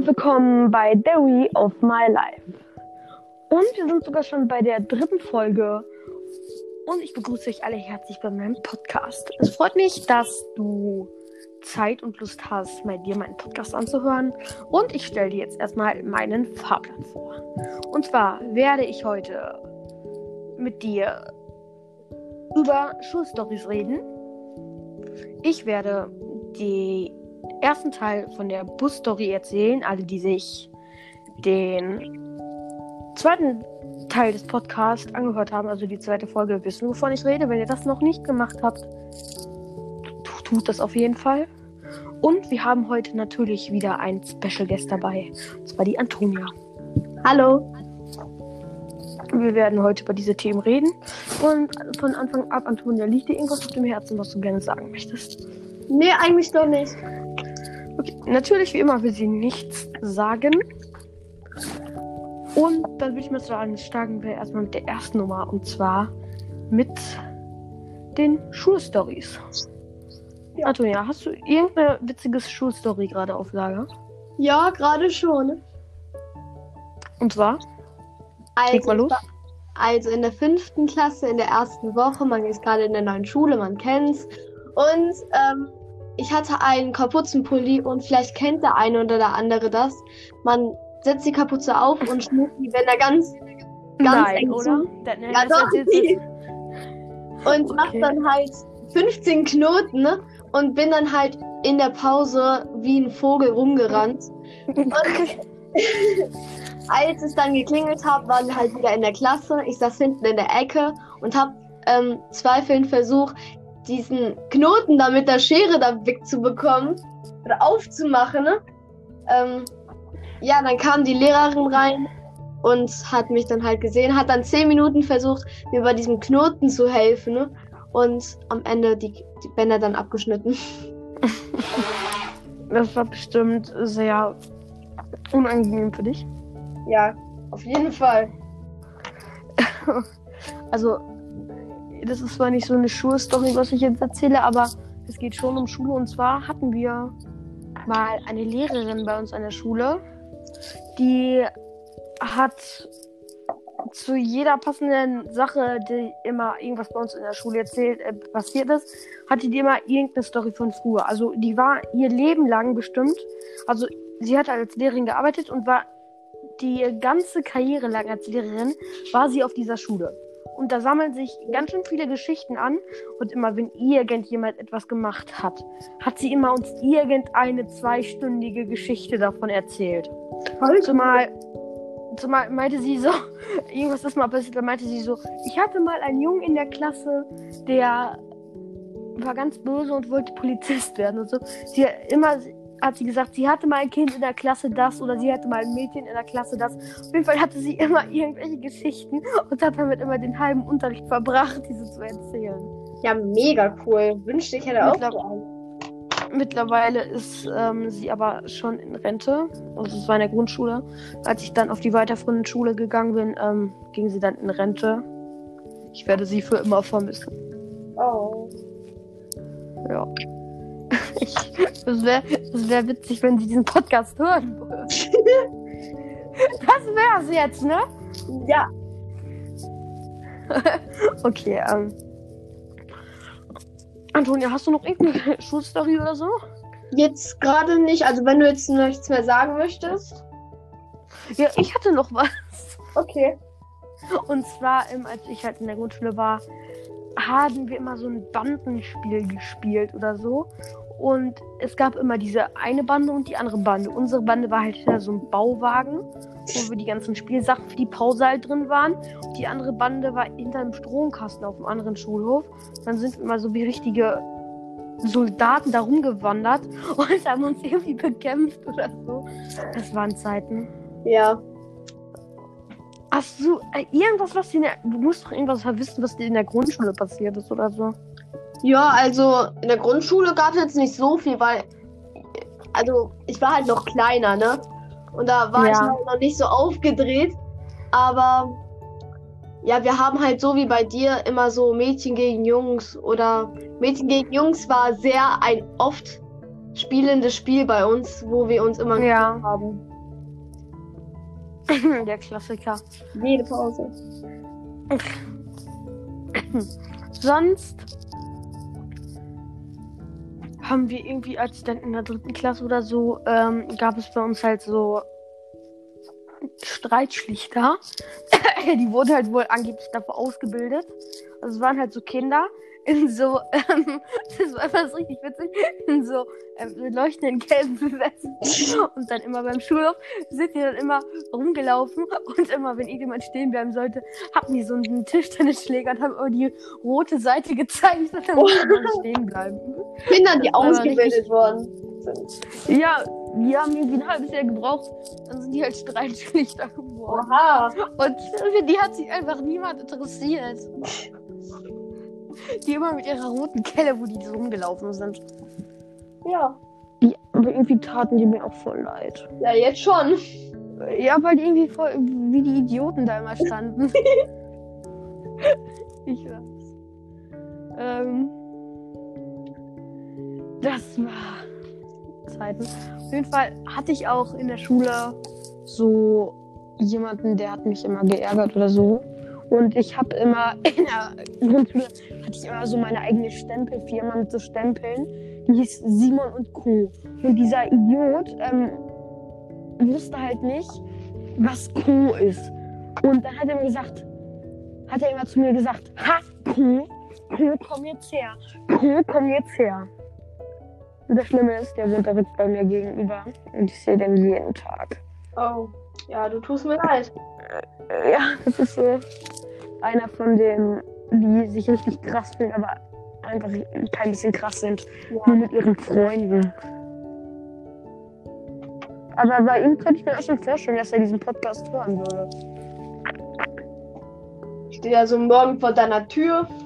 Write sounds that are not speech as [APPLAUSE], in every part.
und willkommen bei Dairy of My Life. Und wir sind sogar schon bei der dritten Folge. Und ich begrüße euch alle herzlich bei meinem Podcast. Es freut mich, dass du Zeit und Lust hast, mal dir meinen Podcast anzuhören. Und ich stelle dir jetzt erstmal meinen Fahrplan vor. Und zwar werde ich heute mit dir über Schulstories reden. Ich werde die ersten Teil von der Busstory erzählen, alle die sich den zweiten Teil des Podcasts angehört haben, also die zweite Folge, wissen, wovon ich rede. Wenn ihr das noch nicht gemacht habt, tut das auf jeden Fall. Und wir haben heute natürlich wieder einen Special Guest dabei. Und zwar die Antonia. Hallo. Wir werden heute über diese Themen reden. Und von Anfang ab, Antonia, liegt dir irgendwas auf dem Herzen, was du gerne sagen möchtest? Nee, eigentlich doch nicht. Okay, natürlich, wie immer, will sie nichts sagen. Und dann würde ich mal sagen, starten wir erstmal mit der ersten Nummer. Und zwar mit den Schulstories. Ja. Antonia, hast du irgendeine witzige Schulstory gerade auf Lager? Ja, gerade schon. Und zwar? Also, mal los. also in der fünften Klasse, in der ersten Woche, man ist gerade in der neuen Schule, man kennt's. Und ähm, ich hatte einen Kapuzenpulli und vielleicht kennt der eine oder der andere das. Man setzt die Kapuze auf und schnürt die, wenn er ganz, ganz Nein, eng oder? zu. Ja, das doch. [LAUGHS] [LAUGHS] Und Okay. macht dann halt 15 Knoten ne? und bin dann halt in der Pause wie ein Vogel rumgerannt. du- [LAUGHS] Als es dann geklingelt hat, waren wir halt wieder in der Klasse. Ich saß hinten in der Ecke und habe ähm, zweifelnd versucht, diesen Knoten da mit der Schere da wegzubekommen oder aufzumachen. Ne? Ähm, ja, dann kam die Lehrerin rein und hat mich dann halt gesehen, hat dann zehn Minuten versucht, mir bei diesem Knoten zu helfen. Ne? Und am Ende die, die Bänder dann abgeschnitten. [LAUGHS] Das war bestimmt sehr unangenehm für dich. Ja, auf jeden Fall. [LAUGHS] Also, das ist zwar nicht so eine Schulstory, was ich jetzt erzähle, aber es geht schon um Schule. Und zwar hatten wir mal eine Lehrerin bei uns an der Schule, die hat zu jeder passenden Sache, die immer irgendwas bei uns in der Schule erzählt, äh, passiert ist, hatte die immer irgendeine Story von früher. Also die war ihr Leben lang bestimmt. Also sie hat als Lehrerin gearbeitet und war die ganze Karriere lang als Lehrerin war sie auf dieser Schule. Und da sammeln sich ganz schön viele Geschichten an. Und immer, wenn irgendjemand etwas gemacht hat, hat sie immer uns irgendeine zweistündige Geschichte davon erzählt. Zumal, zumal meinte sie so, [LAUGHS] irgendwas ist mal passiert, da meinte sie so, ich hatte mal einen Jungen in der Klasse, der war ganz böse und wollte Polizist werden und so. Sie immer hat sie gesagt, sie hatte mal ein Kind in der Klasse das oder sie hatte mal ein Mädchen in der Klasse das. Auf jeden Fall hatte sie immer irgendwelche Geschichten und hat damit immer den halben Unterricht verbracht, diese zu erzählen. Ja, mega cool. Wünschte ich hätte auch. Mittler-. Mittlerweile ist ähm, sie aber schon in Rente. Also es war in der Grundschule. Als ich dann auf die weiterführende Schule gegangen bin, ähm, ging sie dann in Rente. Ich werde sie für immer vermissen. Oh. Ja. Ich, [LAUGHS] das wäre das wär witzig, wenn sie diesen Podcast hören würde. [LAUGHS] Das wär's jetzt, ne? Ja. [LAUGHS] Okay, ähm. Antonia, hast du noch irgendeine Schulstory oder so? Jetzt gerade nicht. Also wenn du jetzt nichts mehr sagen möchtest. Ja, ich hatte noch was. Okay. Und zwar, ähm, als ich halt in der Grundschule war, haben wir immer so ein Bandenspiel gespielt oder so. Und es gab immer diese eine Bande und die andere Bande. Unsere Bande war halt hinter so ein Bauwagen, wo wir die ganzen Spielsachen für die Pause halt drin waren. Und die andere Bande war hinter einem Stromkasten auf dem anderen Schulhof. Dann sind wir immer so wie richtige Soldaten da rumgewandert [LAUGHS] und haben uns irgendwie bekämpft oder so. Das waren Zeiten. Ja. Hast du äh, irgendwas, was dir in der, du musst doch irgendwas wissen, was dir in der Grundschule passiert ist oder so? Ja, also in der Grundschule gab es jetzt nicht so viel, weil. Also ich war halt noch kleiner, ne? Und da war Ja. ich noch nicht so aufgedreht. Aber ja, wir haben halt so wie bei dir immer so Mädchen gegen Jungs oder Mädchen gegen Jungs war sehr ein oft spielendes Spiel bei uns, wo wir uns immer Ja. haben. [LAUGHS] Der Klassiker. Jede Pause. Sonst haben wir irgendwie, als dann in der dritten Klasse oder so, ähm, gab es bei uns halt so Streitschlichter. [LAUGHS] Die wurden halt wohl angeblich dafür ausgebildet. Also es waren halt so Kinder in so, ähm, das war einfach so richtig witzig, in so ähm, leuchtenden gelben Westen. Und dann immer beim Schulhof sind die dann immer rumgelaufen und immer, wenn irgendjemand stehen bleiben sollte, hatten die so einen Tischtennisschläger und haben immer die rote Seite gezeigt und dann man stehen bleiben. Kinder, die Das war ausgebildet worden sind. Ja, die haben irgendwie ein halbes Jahr gebraucht, dann sind die halt Streitschlichter geworden. Oha. Und für die hat sich einfach niemand interessiert. Die immer mit ihrer roten Kelle, wo die so rumgelaufen sind. Ja. Die, aber irgendwie taten die mir auch voll leid. Ja, jetzt schon. Ja, weil die irgendwie voll wie die Idioten da immer standen. [LAUGHS] ich weiß. Ähm, das war Zeiten. Auf jeden Fall hatte ich auch in der Schule so jemanden, der hat mich immer geärgert oder so. Und ich habe immer [LAUGHS] in der Grundschule hatte ich immer so meine eigene Stempelfirma mit so Stempeln. Die hieß Simon und Co. Und dieser Idiot ähm, wusste halt nicht, was Co ist. Und dann hat er mir gesagt, hat er immer zu mir gesagt, ha, Co, Co, komm jetzt her. Co, komm jetzt her. Und das Schlimme ist, der wohnt direkt bei mir gegenüber. Und ich sehe den jeden Tag. Oh. Ja, du tust mir leid. Ja, das ist so einer von denen, die sich richtig krass finden, aber einfach kein bisschen krass sind. Nur Ja. mit ihren Freunden. Aber bei ihm könnte ich mir auch schon vorstellen, dass er diesen Podcast hören würde. Ich stehe ja so morgen vor deiner Tür. [LAUGHS]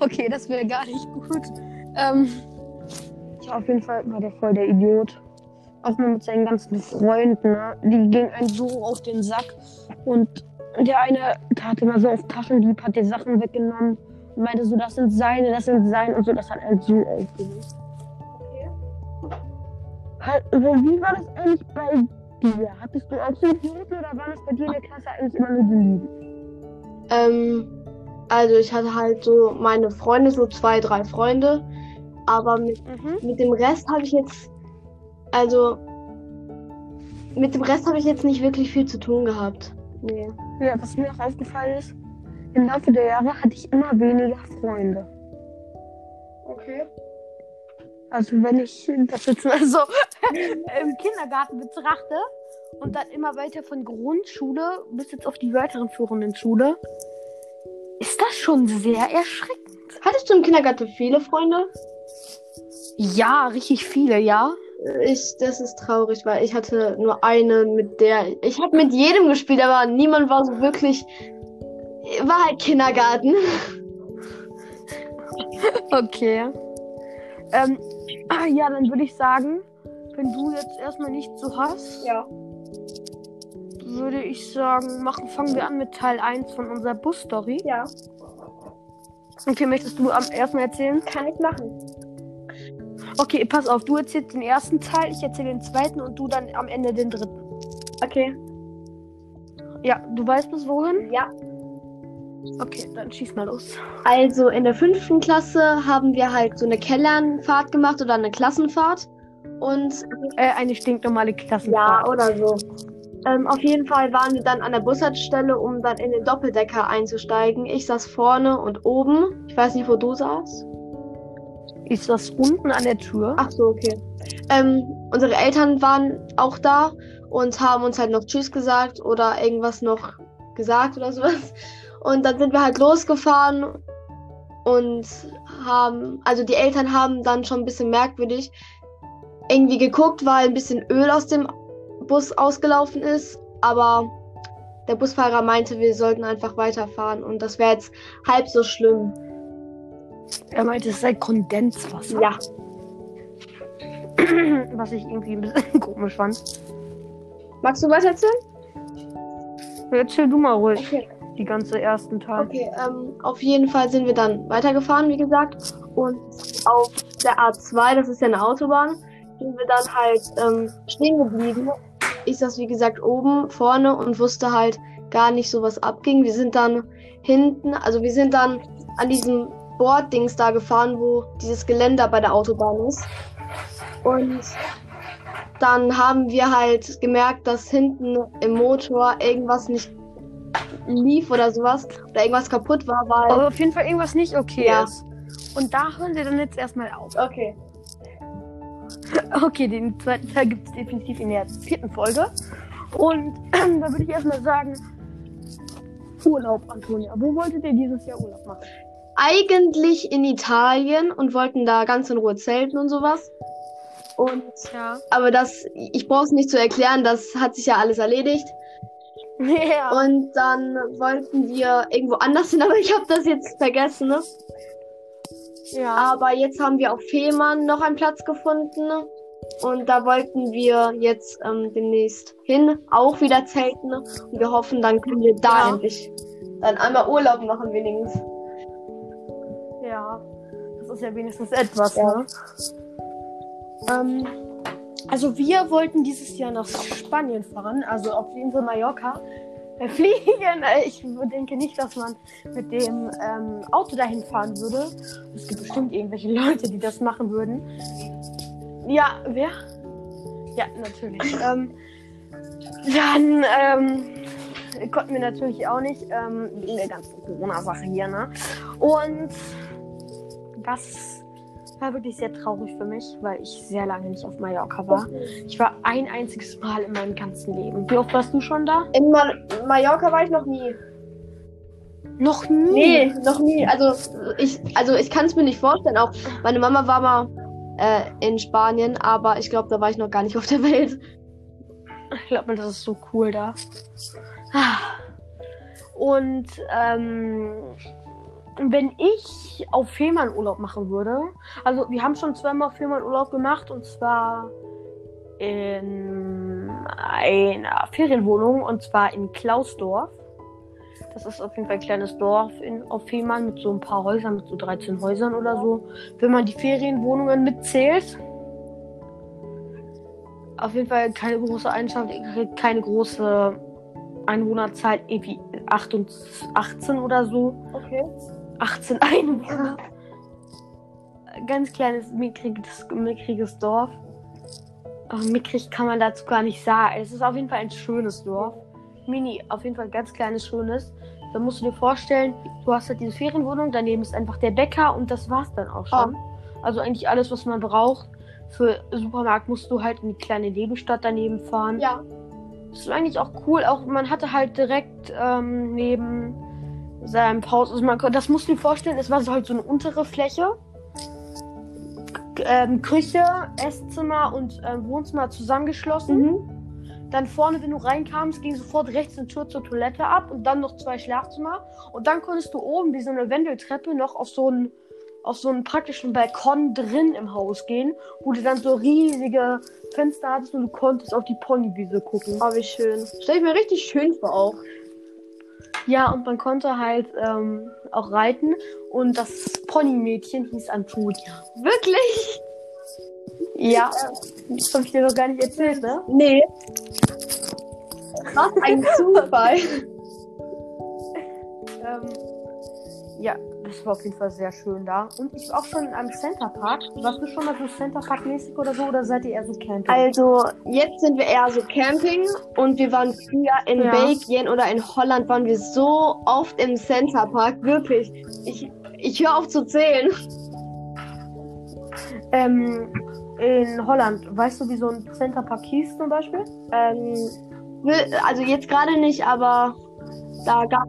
Okay, das wäre gar nicht gut. Ähm, ja, auf jeden Fall war der voll der Idiot. Auch mal mit seinen ganzen Freunden. Ne? Die gingen einen so auf den Sack. Und der eine tat immer so auf Taschendieb, hat die Sachen weggenommen und meinte so, das sind seine, das sind seine und so. Das hat er so aufgelöst. Halt, also, Wie war das eigentlich bei dir? Hattest du auch so Idioten oder waren das bei dir in der Klasse eigentlich immer nur die Lieben? Ähm, also ich hatte halt so meine Freunde, so zwei, drei Freunde. Aber mit, Mhm. mit dem Rest habe ich jetzt, also mit dem Rest habe ich jetzt nicht wirklich viel zu tun gehabt. Nee. Ja, was mir auch aufgefallen ist, im Laufe der Jahre hatte ich immer weniger Freunde. Okay. Also wenn ich das jetzt mal so im Kindergarten betrachte und dann immer weiter von Grundschule bis jetzt auf die weiterführenden Schule, ist das schon sehr erschreckend. Hattest du im Kindergarten viele Freunde? Ja, richtig viele, ja. Ich, das ist traurig, weil ich hatte nur eine, mit der ich habe mit jedem gespielt, aber niemand war so wirklich. War halt Kindergarten. [LAUGHS] Okay. Ähm, ah, ja, dann würde ich sagen, wenn du jetzt erstmal nichts so hast, Ja. würde ich sagen, machen, fangen wir an mit Teil 1 von unserer Bus-Story. Ja, Okay, möchtest du am ersten erzählen? kann ich machen. Okay, pass auf, du erzählst den ersten Teil, ich erzähle den zweiten und du dann am Ende den dritten. Okay. Ja, du weißt bis wohin? Ja. Okay, dann schieß mal los. Also in der fünften Klasse haben wir halt so eine Kellernfahrt gemacht oder eine Klassenfahrt. Und Äh, eine stinknormale ja, Klassenfahrt. oder so. Ähm, auf jeden Fall waren wir dann an der Bushaltestelle, um dann in den Doppeldecker einzusteigen. Ich saß vorne und oben. Ich weiß nicht, wo du saßt. Ist das unten an der Tür? Ach so, okay. Ähm, unsere Eltern waren auch da und haben uns halt noch Tschüss gesagt oder irgendwas noch gesagt oder sowas. Und dann sind wir halt losgefahren und haben, also die Eltern haben dann schon ein bisschen merkwürdig irgendwie geguckt, weil ein bisschen Öl aus dem Bus ausgelaufen ist. Aber der Busfahrer meinte, wir sollten einfach weiterfahren und das wäre jetzt halb so schlimm. Er meinte, es sei Kondenswasser. Ja. [CLEARS THROAT] Was ich irgendwie ein bisschen [LAUGHS] komisch fand. Magst du weiter erzählen? Erzähl du mal ruhig Okay. die ganze ersten Teil. Okay, ähm, auf jeden Fall sind wir dann weitergefahren, wie gesagt. Und auf der A2, das ist ja eine Autobahn, sind wir dann halt ähm, stehen geblieben. Ich saß, wie gesagt, oben vorne und wusste halt gar nicht so, was abging. Wir sind dann hinten, also wir sind dann an diesem Borddings da gefahren, wo dieses Geländer bei der Autobahn ist. Und dann haben wir halt gemerkt, dass hinten im Motor irgendwas nicht lief oder sowas oder irgendwas kaputt war, weil. Aber auf jeden Fall irgendwas nicht okay Ja. ist. Und da hören wir dann jetzt erstmal auf. Okay. Okay, den zweiten Teil gibt es definitiv in der vierten Folge. Und [CLEARS THROAT] da würde ich erstmal sagen, Urlaub, Antonia. Wo wolltet ihr dieses Jahr Urlaub machen? Eigentlich in Italien und wollten da ganz in Ruhe zelten und sowas. Und Ja. aber das, ich brauche es nicht zu erklären, das hat sich ja alles erledigt. [LAUGHS] Ja. Und dann wollten wir irgendwo anders hin, [LAUGHS] aber ich habe das jetzt vergessen. Ne? ja. Aber jetzt haben wir auf Fehmarn noch einen Platz gefunden. Und da wollten wir jetzt ähm, demnächst hin, auch wieder zelten. Und wir hoffen, dann können wir da Ja. endlich dann einmal Urlaub machen, wenigstens. Ist ja wenigstens etwas, Ja. ne? Ähm, also wir wollten dieses Jahr nach Spanien fahren, also auf die Insel Mallorca. äh, Fliegen. [LAUGHS] Ich denke nicht, dass man mit dem ähm, Auto dahin fahren würde. Es gibt bestimmt irgendwelche Leute, die das machen würden. Ja, wer? Ja, natürlich. [LAUGHS] ähm, dann ähm, konnten wir natürlich auch nicht, ähm, wegen der ganzen Corona-Sache hier, ne? Und das war wirklich sehr traurig für mich, weil ich sehr lange nicht auf Mallorca war. Ich war ein einziges Mal in meinem ganzen Leben. Wie oft warst du schon da? In Ma Mallorca war ich noch nie. Noch nie. Nee, noch nie. Also ich, also ich kann es mir nicht vorstellen. Auch meine Mama war mal äh, in Spanien, aber ich glaube, da war ich noch gar nicht auf der Welt. Ich glaube, das ist so cool da. Ah. Und ähm, wenn ich auf Fehmarn Urlaub machen würde, also wir haben schon zweimal auf Fehmarn Urlaub gemacht und zwar in einer Ferienwohnung und zwar in Klausdorf. Das ist auf jeden Fall ein kleines Dorf in, auf Fehmarn mit so ein paar Häusern, mit so 13 Häusern oder so. Wenn man die Ferienwohnungen mitzählt. Auf jeden Fall keine große Eigenschaft, keine große Einwohnerzahl, irgendwie 8 und 18 oder so. Okay. 18 Einwohner. Ganz kleines, mickriges, mickriges Dorf. Aber mickrig kann man dazu gar nicht sagen. Es ist auf jeden Fall ein schönes Dorf. Mini, auf jeden Fall ganz kleines, schönes. Da musst du dir vorstellen, du hast halt diese Ferienwohnung, daneben ist einfach der Bäcker und das war's dann auch schon. Also eigentlich alles, was man braucht. Für Supermarkt musst du halt in die kleine Nebenstadt daneben fahren. Ja. Das ist eigentlich auch cool. Auch man hatte halt direkt ähm, neben seinem Haus, also man, das musst du dir vorstellen, es war so halt so eine untere Fläche. K ähm, Küche, Esszimmer und ähm, Wohnzimmer zusammengeschlossen. Mhm. Dann vorne, wenn du reinkamst, ging sofort rechts eine Tür zur Toilette ab und dann noch zwei Schlafzimmer. Und dann konntest du oben wie so eine Wendeltreppe noch auf so einen, auf so einen praktischen Balkon drin im Haus gehen, wo du dann so riesige Fenster hattest und du konntest auf die Ponywiese gucken. Oh, wie schön. Stell ich mir richtig schön vor auch. Ja, und man konnte halt ähm, auch reiten und das Ponymädchen hieß Antonia. Wirklich? Ja, das habe ich dir noch gar nicht erzählt, ne? Nee. Was ein [LAUGHS] Zufall. Ähm, ja, das war auf jeden Fall sehr schön da. Und ich war auch schon in einem Center Park. Warst du schon mal so Center Park mäßig oder so? Oder seid ihr eher so Camping? Also, jetzt sind wir eher so Camping und wir waren früher in Ja. Belgien oder in Holland waren wir so oft im Center Park. Wirklich. Ich, ich höre auf zu zählen. ähm, in Holland, weißt du, wie so ein Center Park hieß zum Beispiel? Ähm, also jetzt gerade nicht, aber da gab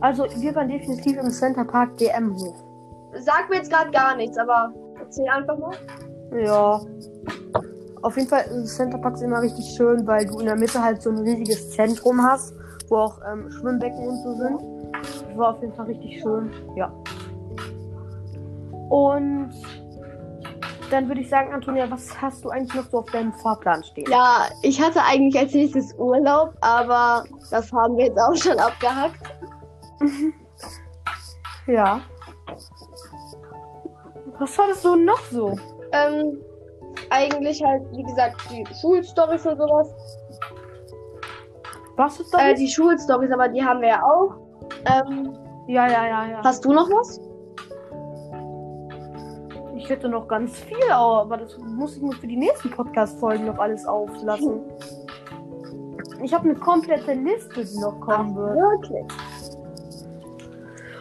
Also, wir waren definitiv im Center Park DM-Hof. Sag mir jetzt gerade gar nichts, aber erzähl einfach mal. Ja. Auf jeden Fall ist Center Park immer richtig schön, weil du in der Mitte halt so ein riesiges Zentrum hast, wo auch ähm, Schwimmbecken und so sind. Das war auf jeden Fall richtig schön. Ja. Und dann würde ich sagen, Antonia, was hast du eigentlich noch so auf deinem Fahrplan stehen? Ja, ich hatte eigentlich als nächstes Urlaub, aber das haben wir jetzt auch schon abgehackt. Ja. Was hattest du noch so? Ähm, eigentlich halt, wie gesagt, die Schulstories und sowas. Was ist das? Äh, die Schulstories, aber die haben wir ja auch. Ähm, ja, ja, ja, ja. hast du noch was? Ich hätte noch ganz viel, aber das muss ich mir für die nächsten Podcast-Folgen noch alles auflassen. Ich habe eine komplette Liste, die noch kommen wird. Wirklich?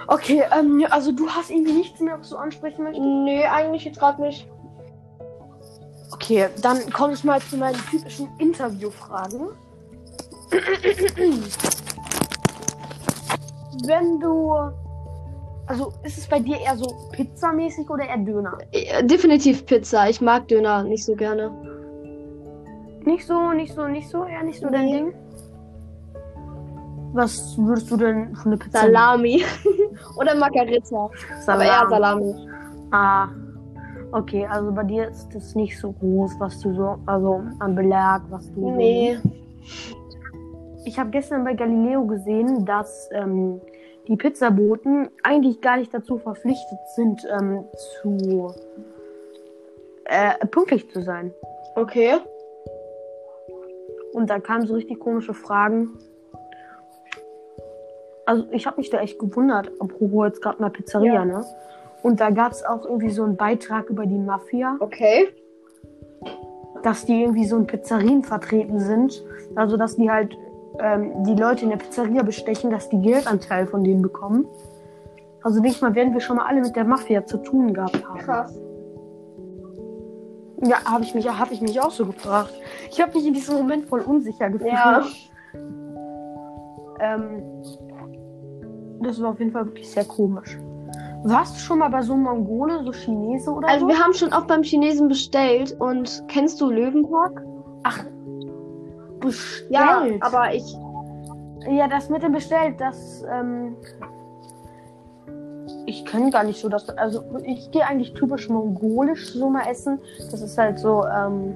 Okay, ähm, also du hast irgendwie nichts mehr, was du ansprechen möchtest? Nee, eigentlich jetzt gerade nicht. Okay, dann komme ich mal zu meinen typischen Interviewfragen. [CLEARS THROAT] Wenn du. Also ist es bei dir eher so pizzamäßig oder eher Döner? Äh, Definitiv Pizza. Ich mag Döner nicht so gerne. Nicht so, nicht so, nicht so, eher nicht so dein Nee. Ding? Was würdest du denn für eine Pizza? Salami. [LAUGHS] Oder Margarita. Aber eher Salami. Ah. Okay, also bei dir ist das nicht so groß, was du so, also am Belag, was du. so- Nee. Ich habe gestern bei Galileo gesehen, dass ähm, die Pizzaboten eigentlich gar nicht dazu verpflichtet sind, ähm, zu äh, pünktlich zu sein. Okay. Und da kamen so richtig komische Fragen. Also ich habe mich da echt gewundert, apropos jetzt gerade mal Pizzeria, Ja. ne? Und da gab es auch irgendwie so einen Beitrag über die Mafia, Okay. dass die irgendwie so in Pizzerien vertreten sind. Also dass die halt ähm, die Leute in der Pizzeria bestechen, dass die Geldanteil von denen bekommen. Also denke ich mal, werden wir schon mal alle mit der Mafia zu tun gehabt haben. Krass. Ja, habe ich mich, hab ich mich auch so gefragt. Ich habe mich in diesem Moment voll unsicher gefühlt. Ja. Ähm, das war auf jeden Fall wirklich sehr komisch. Warst du schon mal bei so einem Mongole, so Chinese oder Also so? wir haben schon oft beim Chinesen bestellt und kennst du Löwenpark? Ach, bestellt. Ja, aber ich. Ja, das mit dem bestellt, das, ähm, ich kann gar nicht so das, also ich gehe eigentlich typisch mongolisch so mal essen. Das ist halt so, ähm,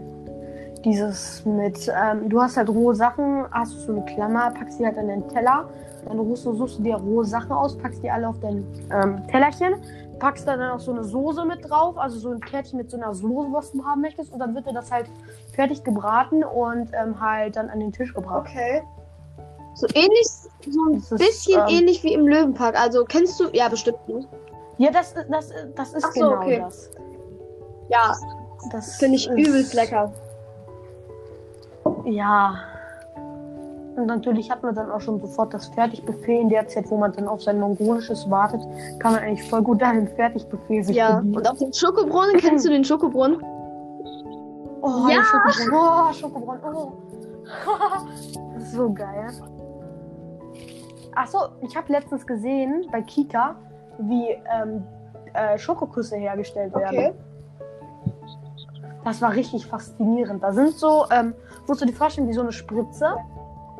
dieses mit, ähm, du hast halt rohe Sachen, hast du so eine Klammer, packst die halt an den Teller, dann rufst du, suchst du dir rohe Sachen aus, packst die alle auf dein ähm, Tellerchen, packst da dann auch so eine Soße mit drauf, also so ein Kärtchen mit so einer Soße, was du haben möchtest, und dann wird dir das halt fertig gebraten und ähm, halt dann an den Tisch gebracht. Okay. So ähnlich, so ein Das ist, bisschen ähm, ähnlich wie im Löwenpark. Also kennst du. Ja, bestimmt nicht. Ja, das, das, das ist so, genau okay. das. Ja, Das finde ich übelst lecker. Ja. Und natürlich hat man dann auch schon sofort das Fertigbuffet in der Zeit, wo man dann auf sein Mongolisches wartet, kann man eigentlich voll gut [LAUGHS] dann ein Fertigbuffet sich Ja. bedienen. Und auf den Schokobrunnen, kennst du den Schokobrunnen? [LAUGHS] Oh, Ja. Schokobrunnen. Oh, Schokobrunnen. Oh. Das [LAUGHS] ist so geil. Achso, ich habe letztens gesehen bei Kika, wie ähm, äh, Schokoküsse hergestellt werden. Das war richtig faszinierend. Da sind so, ähm, musst du dir vorstellen, wie so eine Spritze.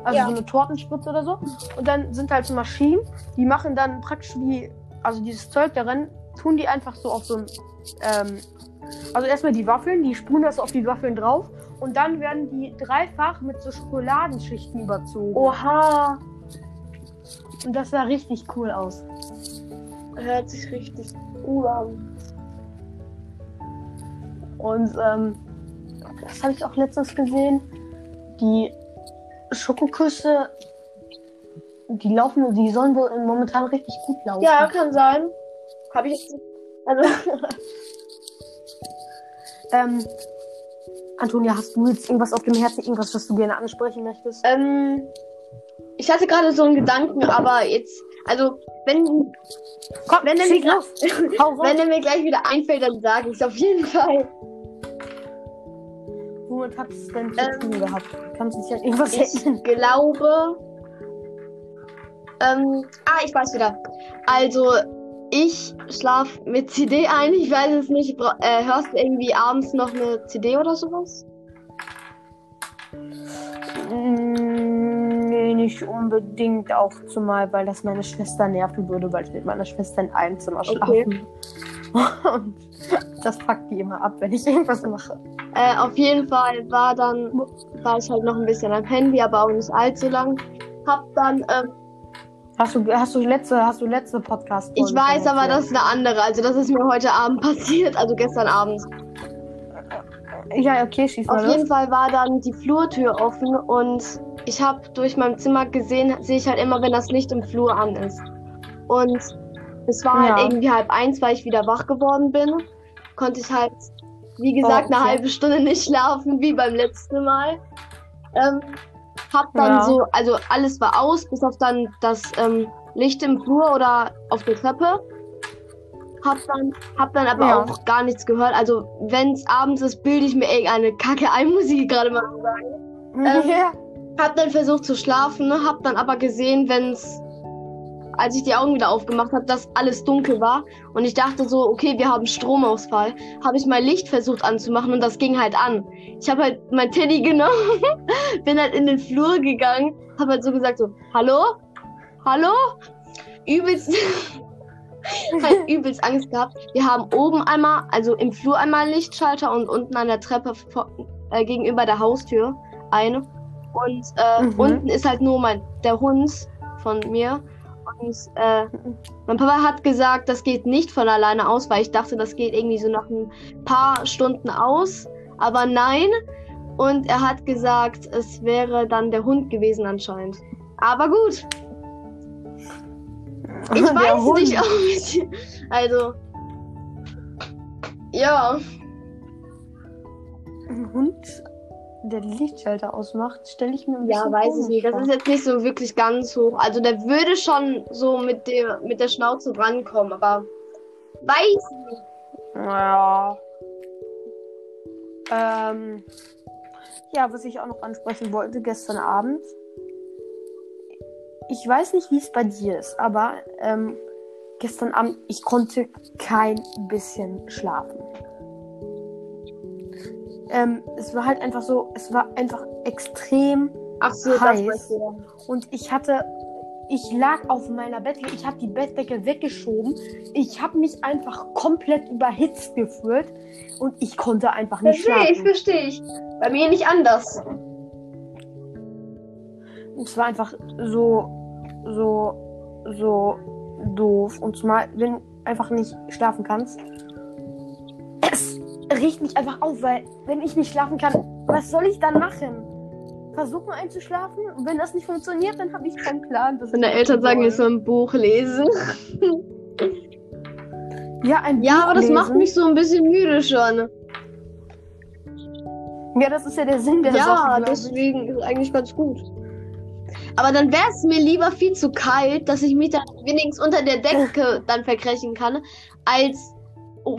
Also Ja. so eine Tortenspritze oder so. Und dann sind halt so Maschinen, die machen dann praktisch wie, also dieses Zeug darin, tun die einfach so auf so ein, ähm, also erstmal die Waffeln, die sprühen das auf die Waffeln drauf. Und dann werden die dreifach mit so Schokoladenschichten überzogen. Oha. Und das sah richtig cool aus. Hört sich richtig cool an. Und ähm, das habe ich auch letztens gesehen. Die Schokoküsse, die laufen, die sollen wohl momentan richtig gut laufen. Ja, kann sein. Habe ich jetzt. Also, [LAUGHS] Ähm, Antonia, hast du jetzt irgendwas auf dem Herzen, irgendwas, was du gerne ansprechen möchtest? ähm, ich hatte gerade so einen Gedanken, aber jetzt, also, wenn, Komm, wenn er mir [LAUGHS] wenn er mir gleich wieder einfällt, dann sage ich es auf jeden Fall. Womit hat es denn zu Ähm, tun gehabt? Kannst du dich an irgendwas Ich erinnern? glaube. Ähm, ah, ich weiß wieder. Also, ich schlaf mit CD ein. Ich weiß es nicht. Äh, hörst du irgendwie abends noch eine CD oder sowas? Mm, Nee, nicht unbedingt auch zumal, weil das meine Schwester nerven würde, weil ich mit meiner Schwester in einem Zimmer Okay. schlafen. [LAUGHS] Und das packt die immer ab, wenn ich irgendwas mache. Äh, auf jeden Fall war dann, war ich halt noch ein bisschen am Handy, aber auch nicht allzu lang. Hab dann, ähm, Hast du, hast du letzte, hast du letzte Podcast? ich weiß aber, das ist eine andere. Also, das ist mir heute Abend [LAUGHS] passiert, also gestern Abend. Ja, okay, schieß mal Auf los. jeden Fall war dann die Flurtür offen und ich habe durch mein Zimmer gesehen, sehe ich halt immer, wenn das Licht im Flur an ist. Und es war Ja. halt irgendwie halb eins, weil ich wieder wach geworden bin. Konnte ich halt, wie gesagt, Oh, eine okay. halbe Stunde nicht schlafen, wie beim letzten Mal. Ähm, hab dann Ja. so, also alles war aus, bis auf dann das ähm, Licht im Flur oder auf der Treppe. Hab dann, hab dann aber Ja. auch gar nichts gehört. Also, wenn es abends ist, bilde ich mir irgendeine kacke Einmusik gerade mal sagen. [LAUGHS] ähm. Hab dann versucht zu schlafen, ne? hab dann aber gesehen, wenn's, als ich die Augen wieder aufgemacht habe, dass alles dunkel war. Und ich dachte so, okay, wir haben Stromausfall. Habe ich mein Licht versucht anzumachen und das ging halt an. Ich habe halt mein Teddy [LAUGHS] genommen, bin halt in den Flur gegangen, habe halt so gesagt so, hallo? Hallo? Übelst, [LAUGHS] halt übelst Angst gehabt. Wir haben oben einmal, also im Flur einmal einen Lichtschalter und unten an der Treppe vor, äh, gegenüber der Haustür eine. Und äh, Mhm. unten ist halt nur mein, der Hund von mir. Und äh, mein Papa hat gesagt, das geht nicht von alleine aus, weil ich dachte, das geht irgendwie so nach ein paar Stunden aus. Aber nein. Und er hat gesagt, es wäre dann der Hund gewesen anscheinend. Aber gut, ich [LAUGHS] Der weiß Hund. nicht, ob ich. Also. Ja. Ein Hund, der die Lichtschalter ausmacht, stelle ich mir ein Ja, bisschen weiß ich nicht. Das vor. ist jetzt nicht so wirklich ganz hoch. Also der würde schon so mit der mit der Schnauze drankommen, aber weiß nicht. Ja. Ähm, ja, was ich auch noch ansprechen wollte, gestern Abend. Ich weiß nicht, wie es bei dir ist, aber ähm, gestern Abend, ich konnte kein bisschen schlafen. Ähm, es war halt einfach so, es war einfach extrem Ach so, Heiß. und ich hatte, ich lag auf meiner Bettdecke, ich habe die Bettdecke weggeschoben, ich habe mich einfach komplett überhitzt gefühlt und ich konnte einfach nicht Verstehe ich, schlafen. verstehe ich. Bei mir nicht anders. Es war einfach so, so, so doof. Und zumal, wenn du einfach nicht schlafen kannst, riecht mich einfach auf, weil wenn ich nicht schlafen kann, was soll ich dann machen? Versuchen einzuschlafen und wenn das nicht funktioniert, dann habe ich keinen Plan. was Meine Eltern sagen, ich soll ein Buch lesen. Ja, ein Ja, Buch aber das macht lesen. mich so ein bisschen müde schon. Ja, das ist ja der Sinn der Ja, Sache. ich. deswegen ist eigentlich ganz gut. Aber dann wäre es mir lieber viel zu kalt, dass ich mich dann wenigstens unter der Decke [LAUGHS] dann verkrechen kann, als oh,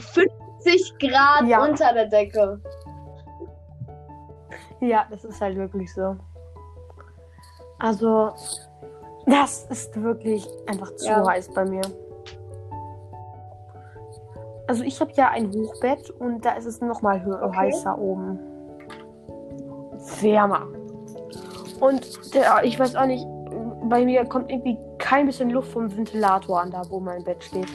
50 Grad Ja. unter der Decke. Ja, das ist halt wirklich so. Also, das ist wirklich einfach zu Ja. heiß bei mir. Also ich habe ja ein Hochbett und da ist es noch mal hö- Okay. heißer oben. Wärmer. Und der, ich weiß auch nicht, bei mir kommt irgendwie kein bisschen Luft vom Ventilator an, da wo mein Bett steht.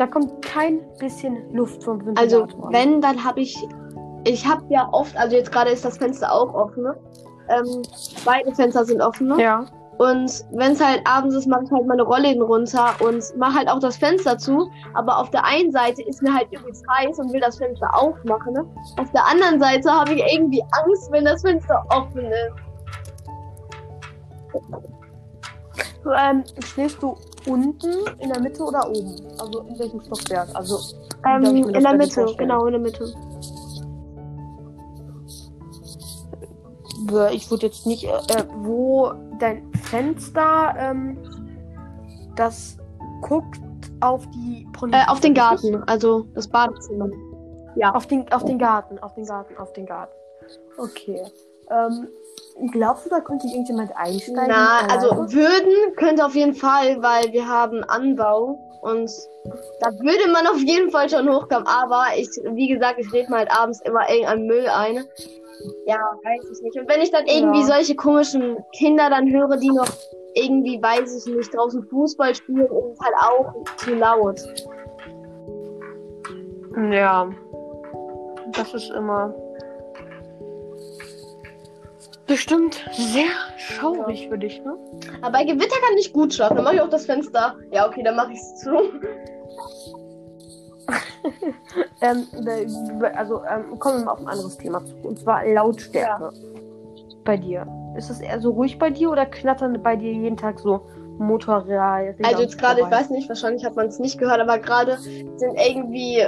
Da kommt kein bisschen Luft vom Also, Ventilator an. wenn, dann habe ich. Ich habe ja oft, also jetzt gerade ist das Fenster auch offen, ne? Ähm, beide Fenster sind offen, ne? Ja. Und wenn es halt abends ist, mache ich halt meine Rollläden runter und mache halt auch das Fenster zu. Aber auf der einen Seite ist mir halt übelst heiß und will das Fenster aufmachen. Ne? Auf der anderen Seite habe ich irgendwie Angst, wenn das Fenster offen ist. Ähm, schläfst du unten, in der Mitte oder oben? Also in welchem Stockwerk? Also Ähm, in der Mitte, genau, in der Mitte. äh, ich würde jetzt nicht, äh, wo dein Fenster, ähm, das guckt auf die Äh, auf den? Garten, also das Badezimmer. Ja. Auf den, auf den Garten, auf den Garten, auf den Garten. Okay. Ähm, glaubst du, da könnte irgendjemand einsteigen? Na, also würden könnte auf jeden Fall, weil wir haben Anbau und da würde man auf jeden Fall schon hochkommen. Aber ich, wie gesagt, ich rede mal halt abends immer irgendein Müll ein. Ja, weiß ich nicht. Und wenn ich dann irgendwie Ja. solche komischen Kinder dann höre, die noch irgendwie, weiß ich nicht, draußen Fußball spielen, ist es halt auch zu laut. Ja. Das ist immer. Bestimmt sehr schaurig für dich, ne? Aber bei Gewitter kann ich gut schlafen. Dann mache ich auch das Fenster. Ja, okay, dann mache ich es zu. [LAUGHS] ähm, also ähm, kommen wir mal auf ein anderes Thema zu. Und zwar Lautstärke. Bei dir. Ist es eher so ruhig bei dir oder knattern bei dir jeden Tag so Motorräder? Also jetzt gerade, ich weiß nicht, wahrscheinlich hat man es nicht gehört, aber gerade sind irgendwie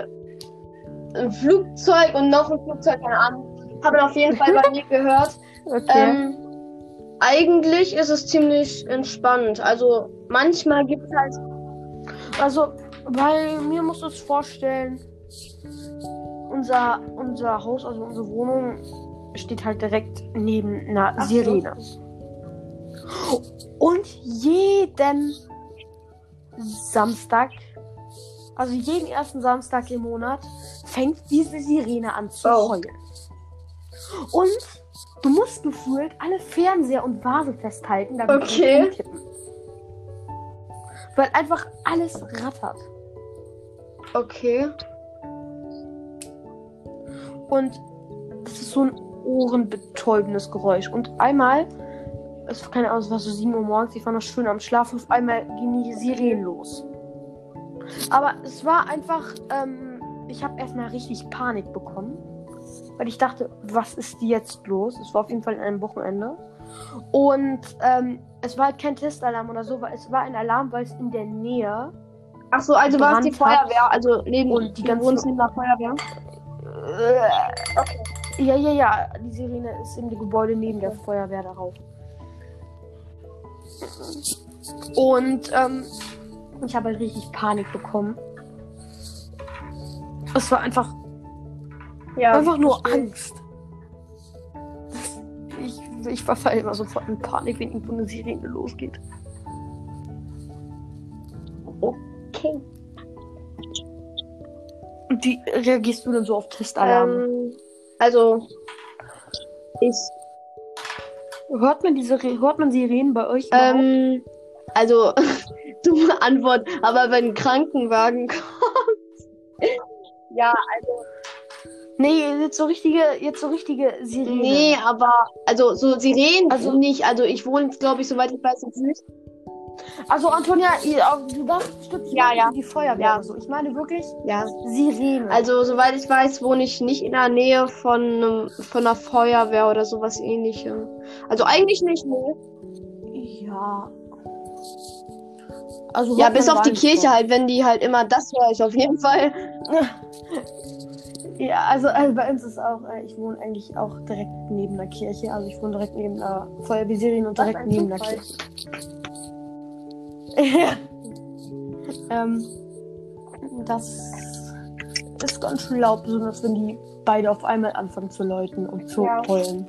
ein Flugzeug und noch ein Flugzeug, keine Ahnung. Haben auf jeden Fall bei [LAUGHS] mir gehört. Okay. Ähm, eigentlich ist es ziemlich entspannt. Also manchmal gibt es halt. Also, bei mir musst du es vorstellen, unser, unser Haus, also unsere Wohnung, steht halt direkt neben einer Ach so. Sirene. Und jeden Samstag, also jeden ersten Samstag im Monat, fängt diese Sirene an zu Oh. heulen. Und du musst gefühlt alle Fernseher und Vasen festhalten, damit Okay. die nicht. Weil einfach alles rattert. Okay. Und das ist so ein ohrenbetäubendes Geräusch. Und einmal, es war keine Ahnung, es war so 7 Uhr morgens, ich war noch schön am Schlafen, auf einmal ging die Sirene los. Aber es war einfach, ähm, ich habe erstmal richtig Panik bekommen. Weil ich dachte, was ist jetzt los? Es war auf jeden Fall in einem Wochenende. Und ähm, es war halt kein Testalarm oder so, weil es war ein Alarm, weil es in der Nähe Ach so, also war es die. Feuerwehr, also neben Und die ganzen- neben der Feuerwehr. Äh, Ja, ja, ja. Die Sirene ist im Gebäude neben der Feuerwehr darauf. Und ähm, ich habe halt richtig Panik bekommen. Es war einfach, Ja. einfach nur verstehe. Angst. Ich, ich verfalle immer sofort in Panik, wenn irgendwo eine Sirene losgeht. Okay. Und wie reagierst du denn so auf Testalarme? Ähm, also ich hört man diese, hört man Sirenen bei euch? überhaupt? ähm, also [LAUGHS] dumme Antwort, aber wenn ein Krankenwagen [LAUGHS] kommt. ja, also nee, jetzt so richtige, jetzt so richtige Sirenen. nee, aber also so Sirenen Also- nicht. Also ich wohne, glaube ich, soweit ich weiß jetzt nicht. Also Antonia, du darfst nicht Ja, ja. die Feuerwehr Ja. oder so. Ich meine wirklich Ja. Sirene. Also soweit ich weiß, wohne ich nicht in der Nähe von einem, von einer Feuerwehr oder sowas ähnlichem. Also eigentlich nicht, ne? ja. Also Ja, bis auf die Kirche so. halt, wenn die halt immer das höre ich auf jeden Fall. [LAUGHS] Ja, also, also bei uns ist auch, äh, ich wohne eigentlich auch direkt neben der Kirche. Also ich wohne direkt neben der Feuerwehrserien und direkt neben der. Kirche. [LAUGHS] Ja. ähm, das ist ganz schön laut, besonders wenn die beide auf einmal anfangen zu läuten und zu Ja. heulen.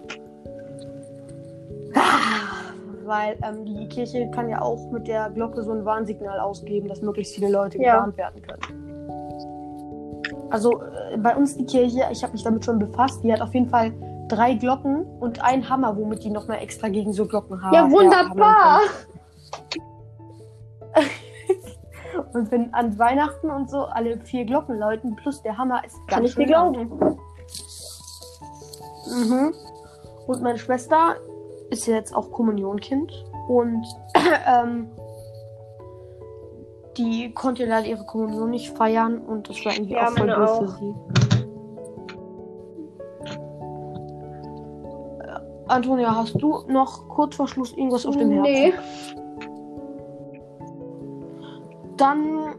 Ah, Weil ähm, die Kirche kann ja auch mit der Glocke so ein Warnsignal ausgeben, dass möglichst viele Leute Ja. gewarnt werden können. Also äh, bei uns die Kirche, ich habe mich damit schon befasst, die hat auf jeden Fall drei Glocken und einen Hammer, womit die nochmal extra gegen so Glocken haben. Ja, wunderbar. [LAUGHS] Und wenn an Weihnachten und so alle vier Glocken läuten, plus der Hammer ist Kann ich dir laut. glauben. Mhm. Und meine Schwester ist ja jetzt auch Kommunionkind und [CLEARS THROAT] ähm, die konnte leider ihre Kommunion nicht feiern und das war irgendwie Ja, auch voll doof für sie. Äh, Antonia, hast du noch kurz vor Schluss irgendwas auf dem Herzen? Nee. Dann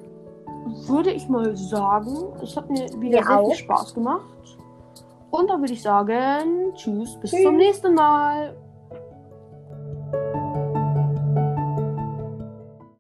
würde ich mal sagen, es hat mir wieder Mir sehr auch. viel Spaß gemacht. Und dann würde ich sagen, tschüss, bis Tschüss. zum nächsten Mal.